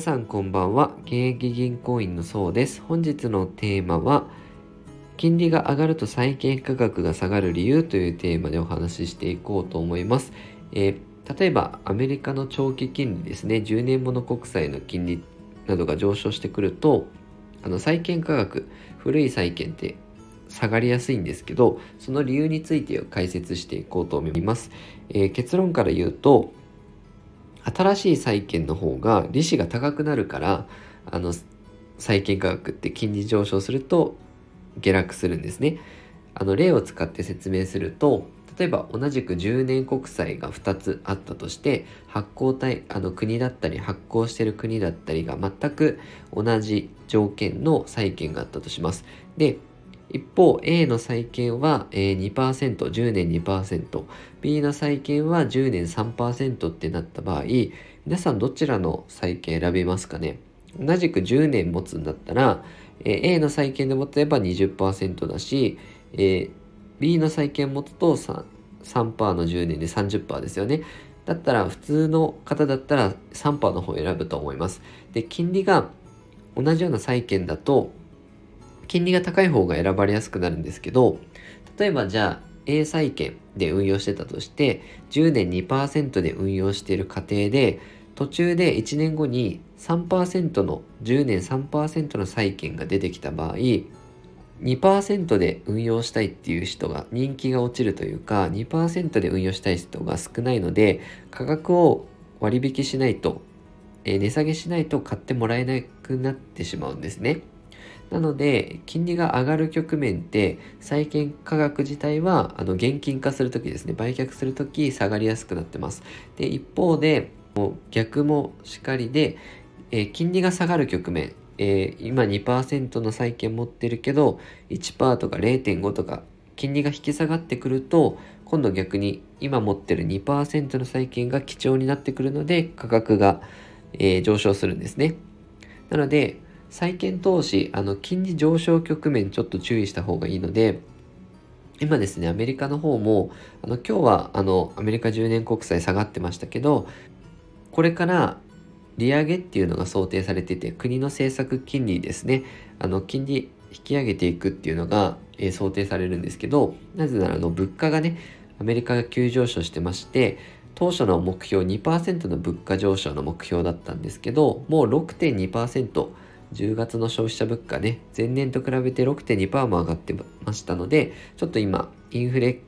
さんこんばんは。現役銀行員のそうです。本日のテーマは、金利が上がると債券価格が下がる理由というテーマでお話ししていこうと思います。えー、例えば、アメリカの長期金利ですね、10年物国債の金利などが上昇してくると、あの債券価格、古い債券って下がりやすいんですけど、その理由について解説していこうと思います。えー、結論から言うと、新しい債券の方が利子が高くなるからあの債券価格って金利上昇すると下落するんですね。あの例を使って説明すると例えば同じく10年国債が2つあったとして発行体あの国だったり発行してる国だったりが全く同じ条件の債券があったとします。で一方 A の債券は2%、10年2%、B の債券は10年3%ってなった場合、皆さんどちらの債券選びますかね？同じく10年持つんだったら、A の債券で持てば20%だし、B の債券持つと 3%, 3の10年で30%ですよね。だったら普通の方だったら3%の方を選ぶと思います。で、金利が同じような債券だと金利が高い方が選ばれやすくなるんですけど例えばじゃあ A 債券で運用してたとして10年2%で運用している過程で途中で1年後に3%の10年3%の債券が出てきた場合2%で運用したいっていう人が人気が落ちるというか2%で運用したい人が少ないので価格を割引しないと、え値下げしないと買ってもらえなくなってしまうんですね。なので、金利が上がる局面って、債券価格自体は、あの、現金化するときですね、売却するとき下がりやすくなってます。で、一方で、もう逆もしかりで、えー、金利が下がる局面、えー、今2%の債券持ってるけど、1%とか0.5とか、金利が引き下がってくると、今度逆に今持ってる2%の債券が貴重になってくるので、価格が、えー、上昇するんですね。なので、債券投資、あの、金利上昇局面ちょっと注意した方がいいので、今ですね、アメリカの方も、あの、今日は、あの、アメリカ10年国債下がってましたけど、これから利上げっていうのが想定されてて、国の政策金利ですね、あの、金利引き上げていくっていうのが、えー、想定されるんですけど、なぜなら、あの、物価がね、アメリカが急上昇してまして、当初の目標2%の物価上昇の目標だったんですけど、もう6.2%、10月の消費者物価ね、前年と比べて6.2%も上がってましたので、ちょっと今、インフレ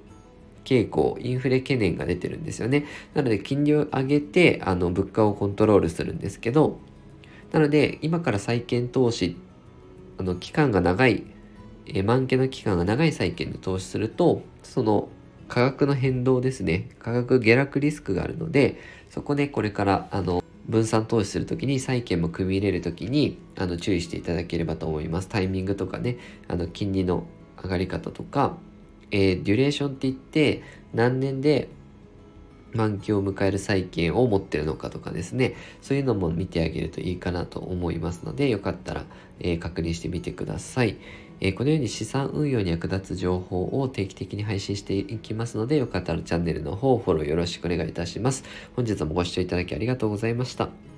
傾向、インフレ懸念が出てるんですよね。なので、金利を上げて、あの、物価をコントロールするんですけど、なので、今から債券投資、あの、期間が長い、え満期の期間が長い債券で投資すると、その価格の変動ですね、価格下落リスクがあるので、そこでこれから、あの、分散投資するときに債券も組み入れるときにあの注意していただければと思います。タイミングとかね、あの金利の上がり方とか、えー、デュレーションって言って何年で満期を迎える債券を持ってるのかとかですね、そういうのも見てあげるといいかなと思いますので、よかったら、えー、確認してみてください。え、このように資産運用に役立つ情報を定期的に配信していきますので、よかったらチャンネルの方フォローよろしくお願いいたします。本日もご視聴いただきありがとうございました。